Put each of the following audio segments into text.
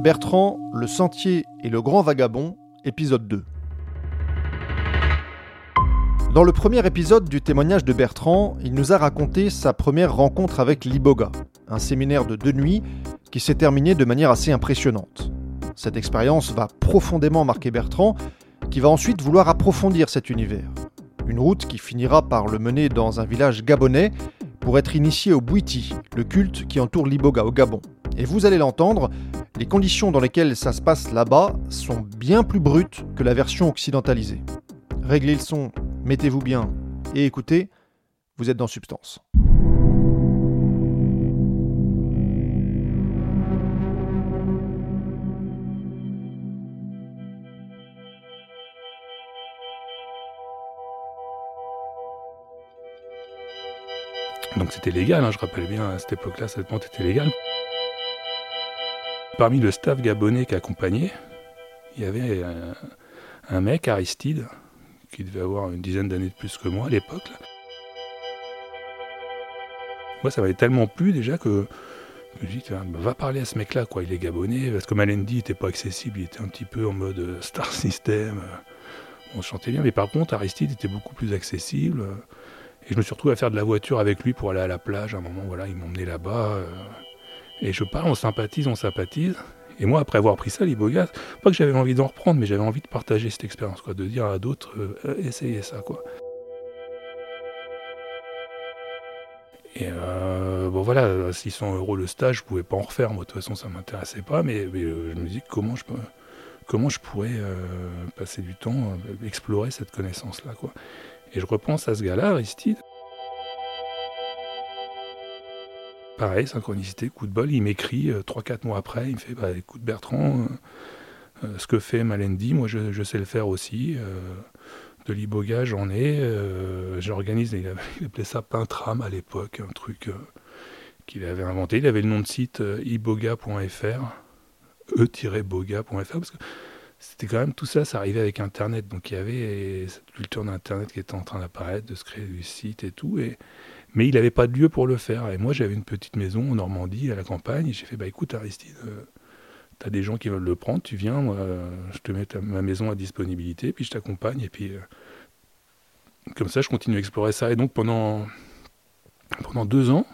Bertrand, le sentier et le grand vagabond, épisode 2. Dans le premier épisode du témoignage de Bertrand, il nous a raconté sa première rencontre avec l'Iboga, un séminaire de deux nuits qui s'est terminé de manière assez impressionnante. Cette expérience va profondément marquer Bertrand, qui va ensuite vouloir approfondir cet univers. Une route qui finira par le mener dans un village gabonais pour être initié au Bouiti, le culte qui entoure l'Iboga au Gabon. Et vous allez l'entendre, les conditions dans lesquelles ça se passe là-bas sont bien plus brutes que la version occidentalisée. Réglez le son, mettez-vous bien et écoutez, vous êtes dans Substance. Donc c'était légal, hein, je rappelle bien, à cette époque-là, cette vente était légale. Parmi le staff gabonais qui accompagnait, il y avait un, un mec, Aristide, qui devait avoir une dizaine d'années de plus que moi à l'époque. Moi, ça m'avait tellement plu déjà que je me tiens, bah, va parler à ce mec-là, quoi. Il est gabonais, parce que Malendi n'était pas accessible, il était un petit peu en mode euh, star system. euh, On chantait bien, mais par contre, Aristide était beaucoup plus accessible. euh, Et je me suis retrouvé à faire de la voiture avec lui pour aller à la plage. À un moment, voilà, il m'emmenait là-bas. Et je parle, on sympathise, on sympathise. Et moi, après avoir pris ça, l'Iboga, pas que j'avais envie d'en reprendre, mais j'avais envie de partager cette expérience, quoi, de dire à d'autres, euh, Euh, essayez ça, quoi. Et euh, bon voilà, à 600 euros le stage, je pouvais pas en refaire. Moi, de toute façon, ça m'intéressait pas. Mais, je me dis comment je peux, comment je pourrais passer du temps, explorer cette connaissance-là. Et je repense à ce gars-là, Aristide. Pareil, synchronicité, coup de bol, il m'écrit 3-4 mois après, il me fait bah, écoute Bertrand, euh, euh, ce que fait Malendi, moi je, sais le faire aussi. euh, de l'iboga, j'en ai. euh, J'organise, il, appelait ça Pintram à l'époque, un truc euh, qu'il avait inventé. Il avait le nom de site euh, iboga.fr, e-boga.fr, parce que c'était quand même tout ça, ça arrivait avec Internet. Donc il y avait cette culture d'Internet qui était en train d'apparaître, de se créer du site et tout. Et, mais il n'avait pas de lieu pour le faire. Et moi, j'avais une petite maison en Normandie, à la campagne. Et j'ai fait, bah écoute, Aristide, euh, t'as des gens qui veulent le prendre, tu viens, moi, je te mets ma maison à disponibilité, puis je t'accompagne. Et puis, euh, comme ça, je continue à explorer ça. Et donc, pendant, pendant deux ans,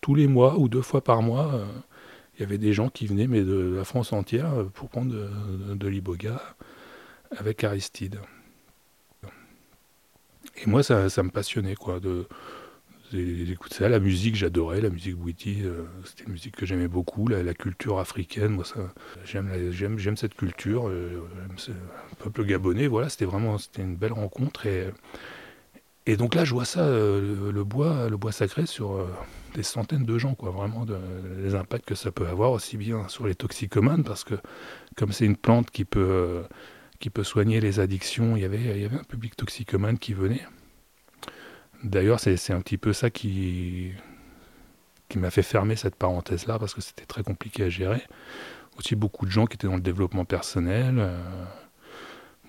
tous les mois ou deux fois par mois, euh, il y avait des gens qui venaient, mais de la France entière, euh, pour prendre de, de, de l'iboga avec Aristide. Et moi, ça, ça me passionnait, quoi, de d'écouter ça. La musique, j'adorais, la musique Bouiti, euh, c'était une musique que j'aimais beaucoup, la, culture africaine, moi, j'aime, cette culture, euh, j'aime ce peuple gabonais, voilà, c'était vraiment, une belle rencontre. Et, et donc là, je vois ça, euh, le, bois, le bois sacré sur euh, des centaines de gens, quoi, vraiment, les impacts que ça peut avoir, aussi bien sur les toxicomanes, parce que comme c'est une plante qui peut, qui peut soigner les addictions, il y avait, il y avait un public toxicomane qui venait. D'ailleurs, c'est un petit peu ça qui, m'a fait fermer cette parenthèse-là, parce que c'était très compliqué à gérer. Aussi beaucoup de gens qui étaient dans le développement personnel. euh,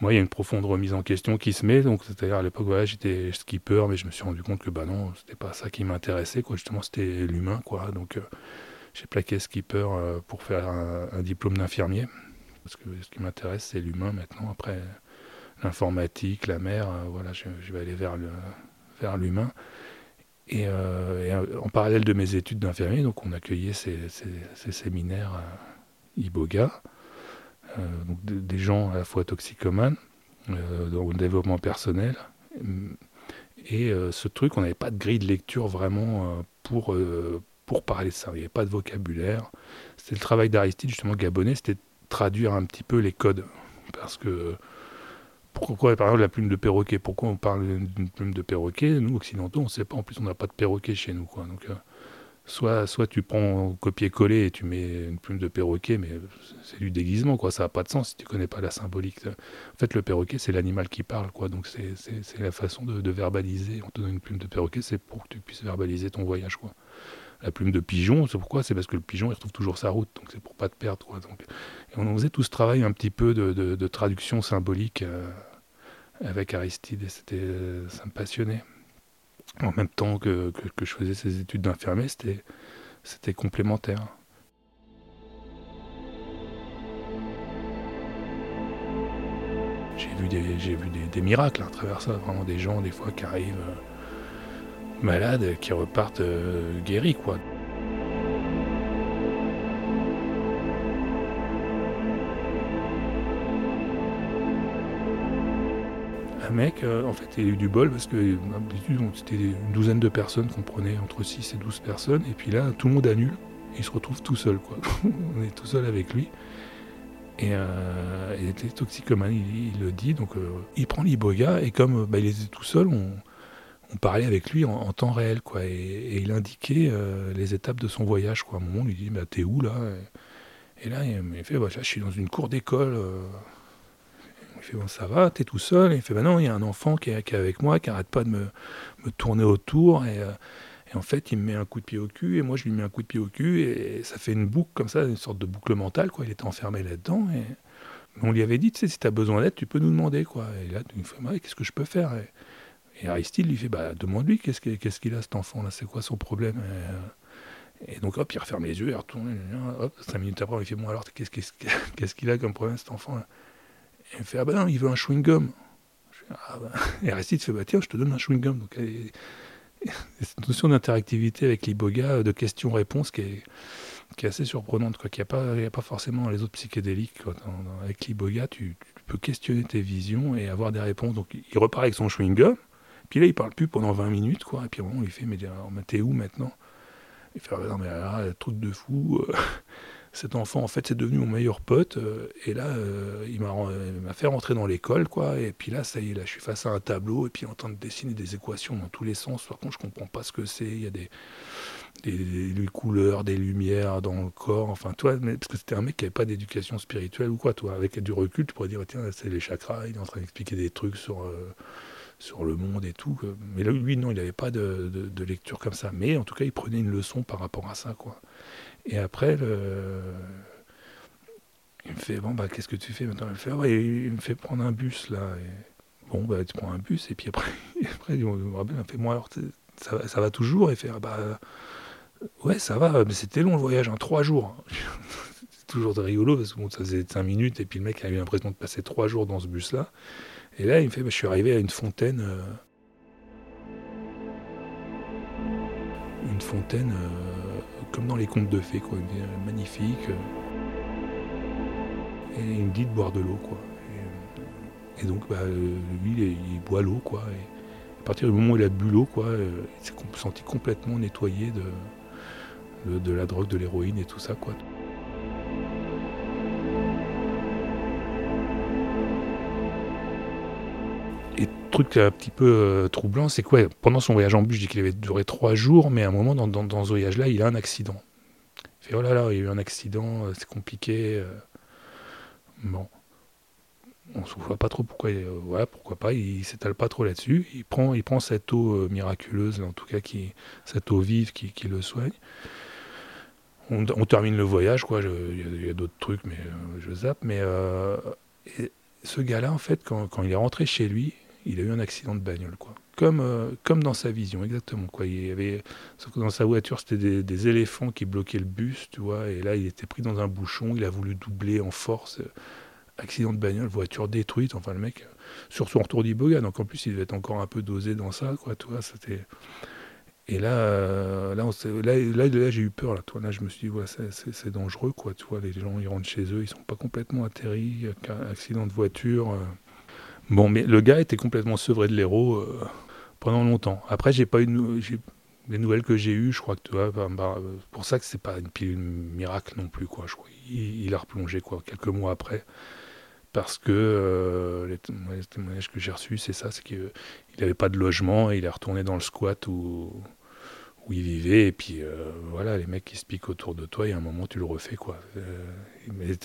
moi, il y a une profonde remise en question qui se met. Donc, c'est-à-dire à l'époque, j'étais skipper, mais je me suis rendu compte que bah non, c'était pas ça qui m'intéressait. Justement, c'était l'humain. Donc, euh, j'ai plaqué skipper euh, pour faire un, diplôme d'infirmier, parce que ce qui m'intéresse, c'est l'humain maintenant. Après, l'informatique, la mer, voilà, je, je vais aller vers le l'humain. Et, euh, euh, en parallèle de mes études d'infirmier, donc on accueillait ces, ces- séminaires euh, Iboga, donc de- des gens à la fois toxicomanes, euh, dans le développement personnel. Et ce truc, on n'avait pas de grille de lecture vraiment pour, pour parler de ça. Il n'y avait pas de vocabulaire. C'était le travail d'Aristide, justement, gabonais, c'était traduire un petit peu les codes. Parce que pourquoi, par exemple, la plume de perroquet? Pourquoi on parle d'une plume de perroquet? Nous, occidentaux, on ne sait pas. En plus, on n'a pas de perroquet chez nous. Quoi. Donc, euh, soit, soit tu prends copier-coller et tu mets une plume de perroquet, mais c'est du déguisement, quoi. Ça n'a pas de sens si tu connais pas la symbolique. En fait, le perroquet, c'est l'animal qui parle, quoi. Donc c'est la façon de, verbaliser. On te donne une plume de perroquet, c'est pour que tu puisses verbaliser ton voyage, quoi. La plume de pigeon, c'est pourquoi? C'est parce que le pigeon, il retrouve toujours sa route, donc c'est pour pas te perdre, quoi. Donc, on faisait tout ce travail un petit peu de, traduction symbolique euh, avec Aristide, c'était, euh, ça me passionnait en même temps que, je faisais ces études d'infirmier, c'était complémentaire. J'ai vu, des, vu des, miracles à travers ça, vraiment des gens des fois qui arrivent euh, malades, qui repartent euh, guéris quoi. Mec, euh, en fait, il a eu du bol parce que d'habitude, c'était une douzaine de personnes qu'on prenait entre 6 et 12 personnes. Et puis là, tout le monde annule. Il se retrouve tout seul, quoi. on est tout seul avec lui. Et euh, il était toxicomane, il, le dit. Donc, euh, il prend l'iboga et comme bah, il était tout seul, on, parlait avec lui en, temps réel, quoi. Et, il indiquait les étapes de son voyage, quoi. À un moment, on lui dit bah, T'es où là? Et, là, il, fait bah, Je suis dans une cour d'école. Il fait bon, ça va, t'es tout seul. il fait bah non, il y a un enfant qui est, avec moi, qui arrête pas de me, tourner autour. Euh, et, en fait, il me met un coup de pied au cul, et moi je lui mets un coup de pied au cul, et ça fait une boucle comme ça, une sorte de boucle mentale. Quoi. Il était enfermé là-dedans. On lui avait dit, tu sais, si t'as besoin d'aide, tu peux nous demander. Quoi. Et là, il fait, bah, qu'est-ce que je peux faire? Et, Aristide lui fait, bah, demande-lui, qu'est-ce qu'il a cet enfant-là, c'est quoi son problème? Et, donc, hop, il referme les yeux, il retourne, hop, cinq minutes après, il fait, bon, alors, qu'est-ce qu'il a comme problème, cet enfant-là? Il me fait Ah ben non, il veut un chewing-gum. Ah ben. Et Aristide fait Bah tiens, je te donne un chewing-gum. Donc, cette notion d'interactivité avec l'iboga, euh, de questions-réponses qui est, qui est assez surprenante. Quoi. Il n'y a, pas, a pas forcément les autres psychédéliques. avec l'iboga, tu, peux questionner tes visions et avoir des réponses. Donc il repart avec son chewing-gum. Puis là, il parle plus pendant 20 minutes. Quoi. Et puis on lui fait Mais t'es où maintenant? Il fait ah, Non, mais là, truc de fou. Cet enfant, en fait, c'est devenu mon meilleur pote. Euh, et là, euh, il m'a fait rentrer dans l'école, quoi. Et puis là, ça y est, là, je suis face à un tableau et puis en train de dessiner des équations dans tous les sens. Par contre, je comprends pas ce que c'est. Il y a des, des, couleurs, des lumières dans le corps. Enfin, toi, parce que c'était un mec qui n'avait pas d'éducation spirituelle ou quoi, toi. Avec du recul, tu pourrais dire, tiens, c'est les chakras. Il est en train d'expliquer des trucs sur. Euh, sur le monde et tout. Mais lui, non, il n'avait pas de, lecture comme ça. Mais en tout cas, il prenait une leçon par rapport à ça, quoi. Et après, il me fait Bon, bah, qu'est-ce que tu fais maintenant? Il me fait ah Il me fait prendre un bus, là. bon, bah, tu prends un bus, et puis après, il me fait Moi, alors, ça, ça, va toujours? Et il fait ah, bah, ouais, ça va, mais c'était long le voyage, hein, trois jours. c'est toujours de rigolo, parce que bon, ça faisait cinq minutes, et puis le mec a eu l'impression de passer trois jours dans ce bus-là. Et là, il me fait bah, Je suis arrivé à une fontaine. Euh, une fontaine. Euh, comme dans les contes de fées, quoi. magnifique. Euh. Et il me dit de boire de l'eau, quoi. Et, donc, bah, lui, il, boit l'eau, quoi. À partir du moment où il a bu l'eau, quoi, il s'est senti complètement nettoyé de, de, la drogue, de l'héroïne et tout ça, quoi. Et un petit peu euh, troublant, c'est quoi Pendant son voyage en bus, je dis qu'il avait duré trois jours, mais à un moment dans, dans, ce voyage-là, il a un accident. Il fait oh là là, il y a eu un accident, euh, c'est compliqué. Euh. Bon, on ne voit pas trop pourquoi. voilà, pourquoi pas Il s'étale pas trop là-dessus. Il prend, cette eau miraculeuse, en tout cas cette eau vive qui, le soigne. On, termine le voyage, quoi. Il y a, d'autres trucs, mais je zappe. Mais ce gars-là, en fait, quand il est rentré chez lui, il a eu un accident de bagnole, quoi. Comme, euh, comme dans sa vision, exactement. Quoi. Il avait, dans sa voiture, c'était des, éléphants qui bloquaient le bus, tu vois, et là, il était pris dans un bouchon, il a voulu doubler en force. Accident de bagnole, voiture détruite, enfin, le mec, sur son retour d'Iboga, donc en plus, il devait être encore un peu dosé dans ça, quoi, tu vois, c'était... Et là, euh, là, là, là, j'ai eu peur. Là, toi, là, je me suis dit, ouais, c'est dangereux, quoi. Tu vois, les gens, ils rentrent chez eux, ils sont pas complètement atterris. Accident de voiture. Euh, Bon, mais le gars était complètement sevré de l'héros euh, pendant longtemps. Après, j'ai pas eu les nouvelles que j'ai eues, je crois que tu vois, bah, bah, pour ça que c'est pas une pile miracle non plus, quoi. Je crois. Il, a replongé quoi, quelques mois après, parce que euh, les, témoignages que j'ai reçus, c'est ça, c'est qu'il n'avait pas de logement et il est retourné dans le squat où, où il vivait, et puis voilà, les mecs qui se piquent autour de toi, et à un moment tu le refais quoi.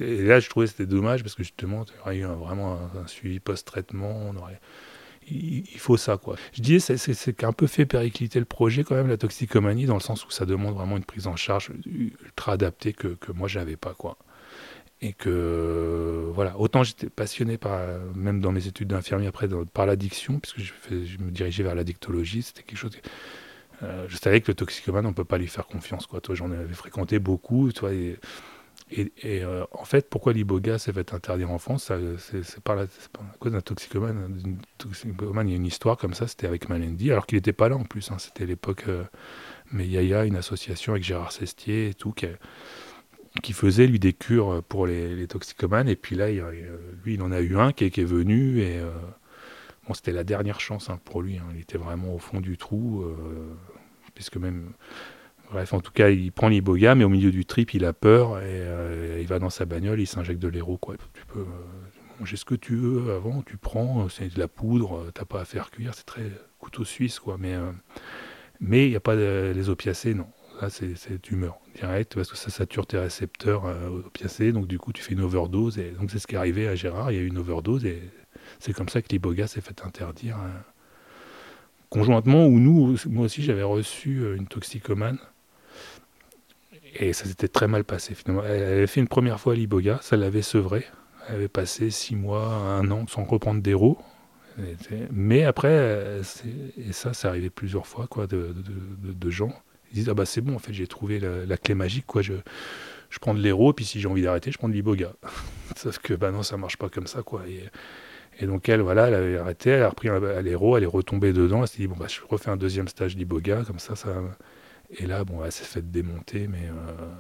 et là je trouvais c'était dommage parce que justement, tu aurais eu vraiment un, suivi post-traitement, il, faut ça, quoi. Je disais, c'est qu'un peu fait péricliter le projet, quand même, la toxicomanie, dans le sens où ça demande vraiment une prise en charge ultra adaptée que, que moi, j'avais pas, quoi. Et que, voilà, autant j'étais passionné par, même dans mes études d'infirmier après, par l'addiction, puisque je, je, me dirigeais vers l'addictologie, c'était quelque chose. Euh, je savais que le toxicomane, on peut pas lui faire confiance, quoi. Toi, j'en avais fréquenté beaucoup, toi, et euh, en fait, pourquoi l'iboga s'est fait interdire en France C'est pas, la, cause d'un toxicomane. toxicomane. Il y a une histoire comme ça, c'était avec Malendi, alors qu'il n'était pas là en plus. Hein. C'était l'époque euh, Meyaya, une association avec Gérard Sestier et tout, qui, faisait lui des cures pour les, toxicomanes. Et puis là, lui, il en a eu un qui, est venu et euh, c'était la dernière chance hein, pour lui. Hein. Il était vraiment au fond du trou, puisque même Bref, en tout cas, il prend l'iboga, mais au milieu du trip, il a peur et euh, il va dans sa bagnole, il s'injecte de l'héros. Tu peux euh, manger ce que tu veux avant, tu prends, euh, c'est de la poudre, t'as pas à faire cuire, c'est très couteau suisse, quoi. Mais mais il n'y a pas les opiacés, non. Là, c'est tu meurs direct parce que ça sature tes récepteurs opiacés, donc du coup, tu fais une overdose. Et donc c'est ce qui est arrivé à Gérard. Il y a eu une overdose et c'est comme ça que l'iboga s'est fait interdire. Hein. Conjointement, ou nous, moi aussi, j'avais reçu une toxicomane et ça s'était très mal passé finalement. Elle avait fait une première fois l'Iboga, ça l'avait sevré. Elle avait passé six mois, un an sans reprendre des roues. Mais après, et ça, c'est arrivé plusieurs fois, quoi, de, gens. Ils disent, ah bah c'est bon, en fait, j'ai trouvé la, clé magique, quoi. Je, je prends de l'héros, puis si j'ai envie d'arrêter, je prends de l'iboga. Sauf que, bah non, ça marche pas comme ça, quoi. Et, donc, elle, voilà, elle avait arrêté, elle a repris l'héros, elle est retombée dedans, elle s'est dit, bon, bah, je refais un deuxième stage d'iboga, comme ça, ça, et là, bon, elle s'est fait démonter, mais euh,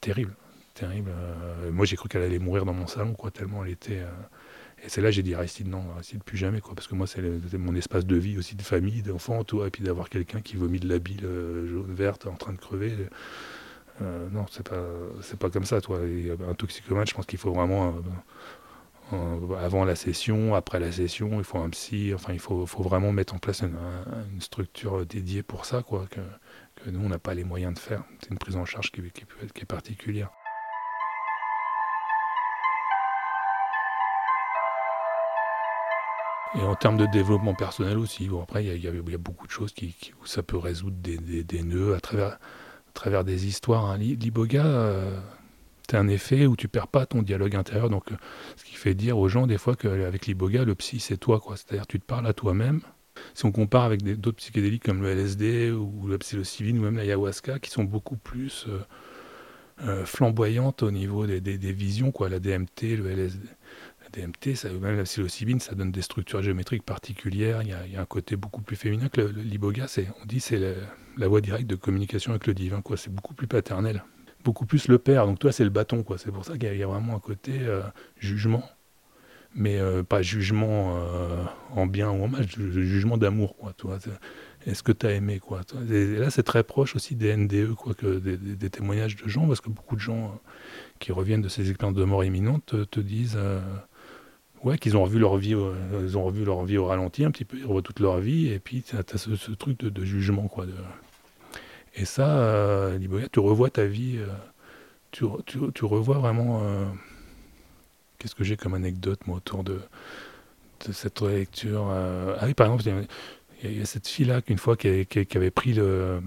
terrible, terrible. Euh, moi, j'ai cru qu'elle allait mourir dans mon salon, quoi, tellement elle était. Euh, et c'est là j'ai dit Aristide, non, Aristide, plus jamais, quoi, parce que moi, c'est mon espace de vie aussi, de famille, d'enfants, toi, et puis d'avoir quelqu'un qui vomit de la bile jaune verte en train de crever. non, c'est pas, pas comme ça, toi. un toxicomane, je pense qu'il faut vraiment avant la session, après la session, il faut un psy, enfin il faut, faut vraiment mettre en place une, une, structure dédiée pour ça, quoi, que, nous, on n'a pas les moyens de faire. C'est une prise en charge qui, qui est particulière. Et en termes de développement personnel aussi, bon, après, il y, a beaucoup de choses qui, où ça peut résoudre des, des, des, nœuds à travers, à travers des histoires. Hein. L'iboga, euh, un effet où tu perds pas ton dialogue intérieur. Donc, ce qui fait dire aux gens, des fois, qu'avec l'iboga, le psy, c'est toi. C'est-à-dire, tu te parles à toi-même si on compare avec d'autres psychédéliques comme le LSD ou la psilocybine ou même l'ayahuasca, qui sont beaucoup plus euh, euh, flamboyantes au niveau des, visions, quoi. La DMT, le LSD, DMT, même la psilocybine, ça donne des structures géométriques particulières. Il y a, un côté beaucoup plus féminin que l'iboga. On dit c'est la, voie directe de communication avec le divin. C'est beaucoup plus paternel, beaucoup plus le père. Donc toi, c'est le bâton. C'est pour ça qu'il y, a vraiment un côté euh, jugement mais euh, pas jugement euh, en bien ou en mal, jugement d'amour. Est-ce que tu as aimé. Et là, c'est très proche aussi des NDE, que des, témoignages de gens, parce que beaucoup de gens qui reviennent de ces expériences de mort imminente te, disent ouais, qu'ils ont revu leur vie, ils ont revu leur vie au ralenti un petit peu, ils revoient toute leur vie, et puis tu as, ce, truc de, jugement, quoi. De... Et ça, tu revois ta vie, tu, tu, tu, revois vraiment Qu'est-ce que j'ai comme anecdote, moi, autour de, cette lecture euh, Ah oui, par exemple, il y, a cette fille-là, qu'une fois, qui, avait pris le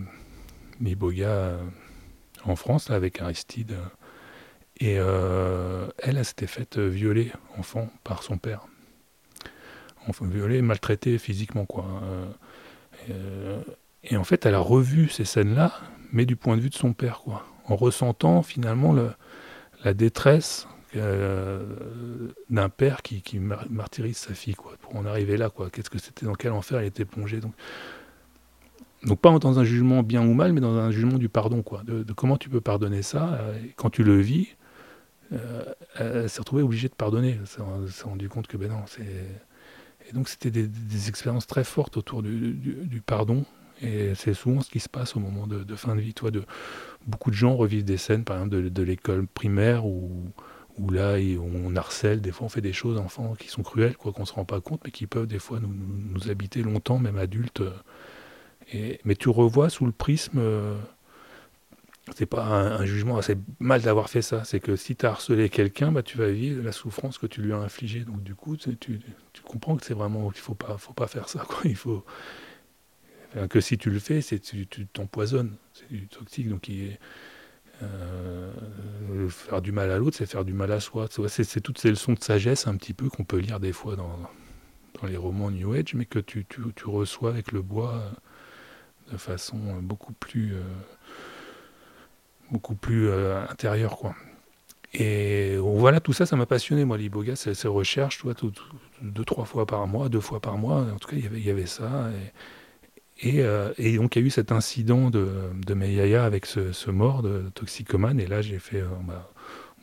l'Iboga euh, en France, là, avec Aristide. Et euh, elle, elle s'était faite violer, enfant, par son père. Enfin, violer, maltraiter physiquement, quoi. et en fait, elle a revu ces scènes-là, mais du point de vue de son père, quoi. En ressentant, finalement, le, la détresse euh, d'un père qui, martyrise sa fille, quoi, pour en arriver là, quoi. Qu'est-ce que c'était, dans quel enfer elle était plongée. Donc, donc pas dans un jugement bien ou mal, mais dans un jugement du pardon, quoi. De, comment tu peux pardonner ça. Euh, quand tu le vis, euh, elle s'est retrouvée obligée de pardonner. Elle s'est rendu compte que ben non. Et donc c'était des, expériences très fortes autour du, pardon. Et c'est souvent ce qui se passe au moment de, fin de vie. Toi, de, beaucoup de gens revivent des scènes, par exemple, de, l'école primaire ou où là on harcèle, des fois on fait des choses enfants qui sont cruelles, quoi qu'on se rend pas compte, mais qui peuvent des fois nous, habiter longtemps, même adultes. Mais tu revois sous le prisme. C'est pas un, jugement, c'est mal d'avoir fait ça. C'est que si tu as harcelé quelqu'un, bah, tu vas vivre la souffrance que tu lui as infligée. Donc du coup, tu, tu, comprends que c'est vraiment qu'il faut pas, faut pas faire ça. Quoi. Il faut que si tu le fais, c'est tu t'empoisonnes. C'est du toxique. Donc il euh, faire du mal à l'autre, c'est faire du mal à soi. C'est toutes ces leçons de sagesse un petit peu qu'on peut lire des fois dans, dans les romans New Age, mais que tu, tu, tu reçois avec le bois de façon beaucoup plus, euh, beaucoup plus intérieure. Quoi. Et voilà, tout ça, ça m'a passionné, moi, l'Iboga, ces, ces recherches, deux, trois fois par mois, deux fois par mois, en tout cas, il y avait ça. Et, euh, et, donc, il y a eu cet incident de, de Meyaya avec ce, mort de toxicomane. Et là, j'ai fait. Euh, bah,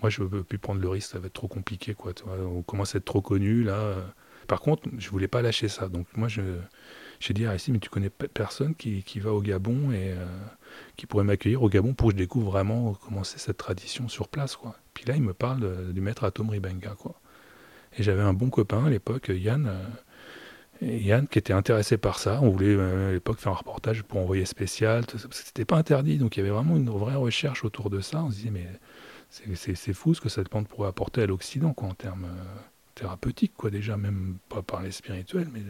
moi, je ne peux plus prendre le risque, ça va être trop compliqué. Quoi, on commence à être trop connu. Là. Par contre, je voulais pas lâcher ça. Donc, moi, j'ai dit à Aristide, mais tu connais personne qui, va au Gabon et euh, qui pourrait m'accueillir au Gabon pour que je découvre vraiment comment c'est cette tradition sur place. Quoi. Puis là, il me parle du maître Atom Ribenga. Quoi. Et j'avais un bon copain à l'époque, Yann. Yann qui était intéressé par ça. On voulait euh, à l'époque faire un reportage pour envoyer spécial. C'était pas interdit, donc il y avait vraiment une vraie recherche autour de ça. On se disait, mais c'est fou ce que cette plante pourrait apporter à l'Occident, quoi, en termes euh, thérapeutiques, déjà, même pas par les spirituels. Mais...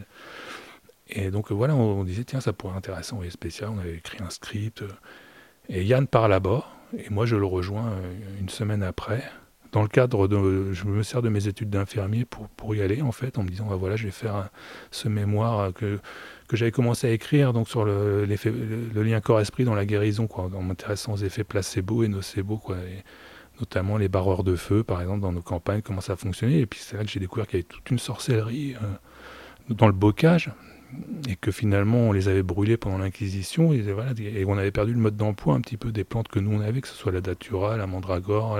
Et donc voilà, on, disait, tiens, ça pourrait être intéressant, envoyer spécial. On avait écrit un script. Et Yann part là-bas, et moi je le rejoins euh, une semaine après dans le cadre de, je me sers de mes études d'infirmier pour, pour y aller en fait, en me disant bah, voilà, je vais faire ce mémoire que, que j'avais commencé à écrire donc sur le, lien corps-esprit dans la guérison, quoi, en m'intéressant aux effets placebo et nocebo, quoi, et notamment les barreurs de feu, par exemple, dans nos campagnes, comment ça fonctionnait. Et puis c'est là que j'ai découvert qu'il y avait toute une sorcellerie euh, dans le bocage et que finalement on les avait brûlés pendant l'Inquisition et, voilà, on avait perdu le mode d'emploi un petit peu des plantes que nous on avait, que ce soit la datura, la mandragore,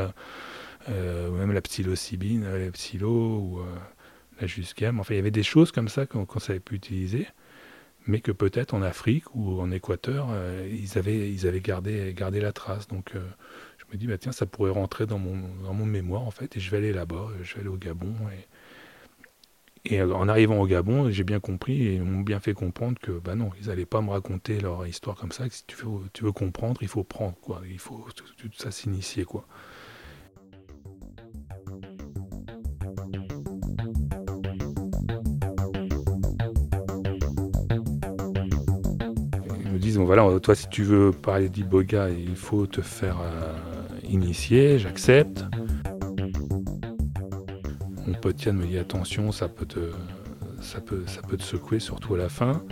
euh, même la psilocybine, euh, la psilo ou euh, la jusquiam. Enfin, il y avait des choses comme ça qu'on savait plus utiliser, mais que peut-être en Afrique ou en Équateur, ils, avaient, ils avaient gardé, gardé la trace. Donc, je me dis, bah, tiens, ça pourrait rentrer dans mon, dans mon mémoire, en fait, et je vais aller là-bas, je vais aller au Gabon. Et, et en arrivant au Gabon, j'ai bien compris et ils m'ont bien fait comprendre que bah non, ils n'allaient pas me raconter leur histoire comme ça. Que si tu veux, comprendre, il faut prendre quoi. Il faut ça s'initier quoi. voilà, toi, si tu veux parler d'Iboga, il faut te faire euh, initier, j'accepte. Mon pote Yann me attention, ça peut te, ça peut, ça peut te secouer, surtout à la fin.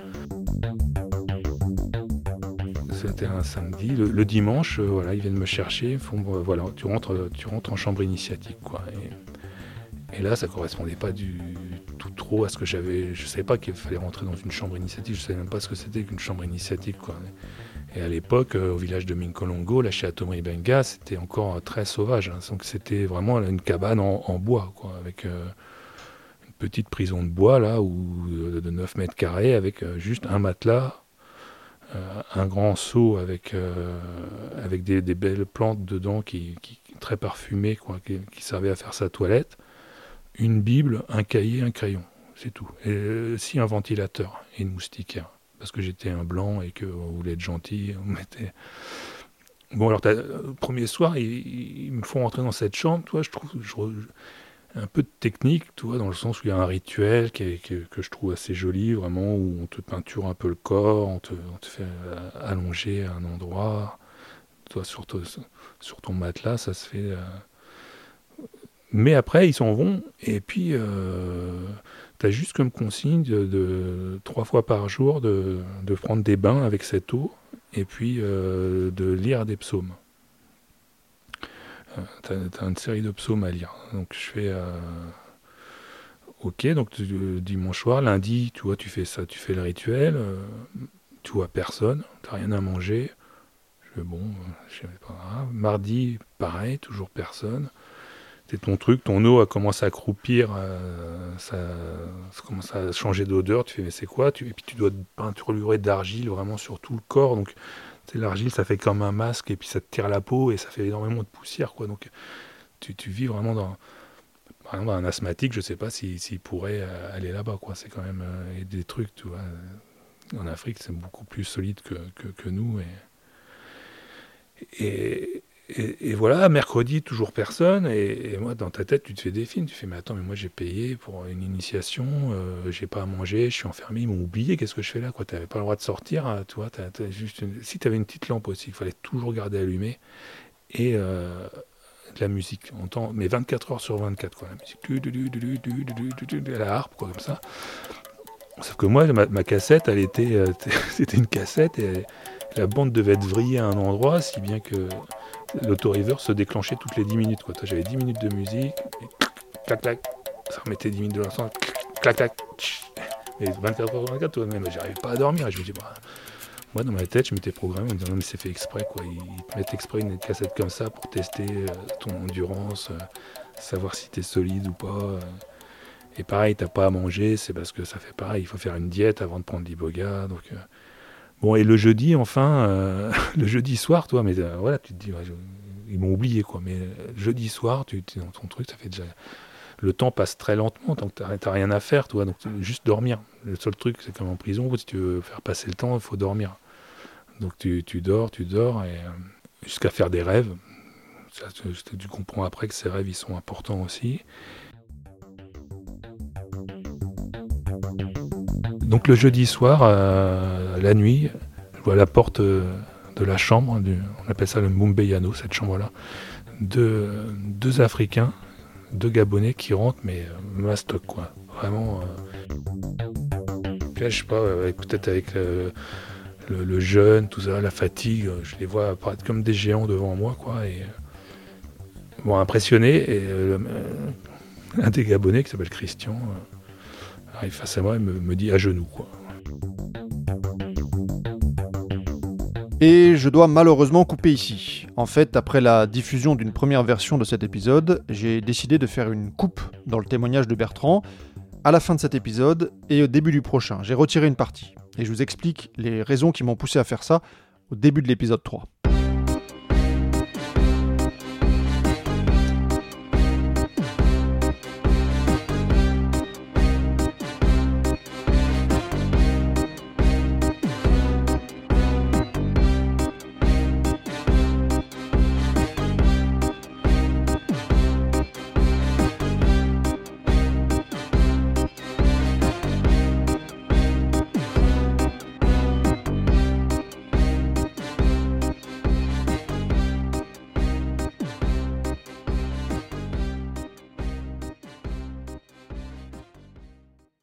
C'était un samedi. Le, dimanche, euh, voilà, ils viennent me chercher. Font, euh, voilà, tu rentres, tu rentres en chambre initiatique, quoi. Et, et là, ça correspondait pas du, tout trop à ce que j'avais. Je savais pas qu'il fallait rentrer dans une chambre initiatique. Je savais même pas ce que c'était qu'une chambre initiatique. Quoi. Et à l'époque, euh, au village de Minkolongo, là chez Atomri Benga, c'était encore très sauvage. Hein. Donc c'était vraiment une cabane en, bois, avec euh, une petite prison de bois là, euh, de 9 mètres carrés, avec juste un matelas, un grand seau avec, avec des, belles plantes dedans qui, très parfumées, qui, servaient à faire sa toilette une Bible, un cahier, un crayon. C'est tout. Et euh, si un ventilateur et une moustiquaire. Parce que j'étais un blanc et qu'on voulait être gentil, on mettait. Bon, alors, le premier soir, ils, me font rentrer dans cette chambre, toi, je trouve. un peu de technique, tu vois, dans le sens où il y a un rituel qui que je trouve assez joli, vraiment, où on te peinture un peu le corps, on te, fait euh, allonger à un endroit. Toi, sur, sur ton matelas, ça se fait. Euh, mais après, ils s'en vont, et puis euh, tu as juste comme consigne de, trois fois par jour de, prendre des bains avec cette eau, et puis euh, de lire des psaumes. Euh, tu as, une série de psaumes à lire. Donc je fais... ok, donc dimanche soir, lundi, tu vois, tu fais ça, tu fais le rituel, tu vois personne, tu rien à manger. Je fais bon, je pas. Mardi, pareil, toujours personne ton truc, ton eau a commencé à croupir, euh, ça, commence à changer d'odeur, tu fais mais c'est quoi tu, Et puis tu dois peinturer d'argile vraiment sur tout le corps, donc l'argile ça fait comme un masque et puis ça te tire la peau et ça fait énormément de poussière quoi, donc tu, vis vraiment dans... Par exemple un asthmatique, je sais pas s'il pourrait euh, aller là-bas quoi, c'est quand même euh, des trucs, tu vois, En Afrique, c'est beaucoup plus solide que, que, nous. Et, et, voilà, mercredi, toujours personne. Et, moi, dans ta tête, tu te fais des films. Tu fais, mais attends, mais moi j'ai payé pour une initiation, euh, j'ai pas à manger, je suis enfermé, ils m'ont oublié, qu'est-ce que je fais là Tu n'avais pas le droit de sortir. Hein, tu vois, juste Si tu avais une petite lampe aussi, il fallait toujours garder allumée. Et euh, de la musique, on entend, mais 24 heures sur 24, quoi, la musique, la harpe, quoi, comme ça. Sauf que moi, ma, cassette, elle était, euh, c'était une cassette et la bande devait être vrillée à un endroit, si bien que l'autoriver se déclenchait toutes les 10 minutes. J'avais 10 minutes de musique, et clac, clac, ça remettait 10 minutes de l'ensemble, clac, clac, et 24 heures 24, même, j'arrivais pas à dormir. Et je me dis, bah, moi, dans ma tête, je m'étais programmé en disant, non, mais c'est fait exprès, quoi. Ils te mettent exprès une cassette comme ça pour tester euh, ton endurance, euh, savoir si tu es solide ou pas. Euh. Et pareil, t'as pas à manger, c'est parce que ça fait pareil, il faut faire une diète avant de prendre l'iboga. Donc, Bon, et le jeudi, enfin, euh, le jeudi soir, toi, mais euh, voilà, tu te dis, ils m'ont oublié, quoi. Mais euh, jeudi soir, tu es dans ton truc, ça fait déjà. Le temps passe très lentement, donc tu n'as rien à faire, toi, donc juste dormir. Le seul truc, c'est comme en prison, si tu veux faire passer le temps, il faut dormir. Donc tu, tu, dors, tu dors, jusqu'à faire des rêves. Tu comprends après que ces rêves, ils sont importants aussi. Donc le jeudi soir, euh, la nuit, je vois la porte euh, de la chambre, on appelle ça le Mumbeyano, cette chambre-là, deux, deux Africains, deux Gabonais qui rentrent, mais euh, mastoc quoi. Vraiment. je sais pas, peut-être avec le, jeûne, tout ça, la fatigue, je les vois apparaître comme des géants devant moi, quoi. Et, bon, impressionné, et un des Gabonais qui s'appelle Christian face à moi et me, dit à genoux. Et je dois malheureusement couper ici. En fait, après la diffusion d'une première version de cet épisode, j'ai décidé de faire une coupe dans le témoignage de Bertrand à la fin de cet épisode et au début du prochain. J'ai retiré une partie. Et je vous explique les raisons qui m'ont poussé à faire ça au début de l'épisode 3.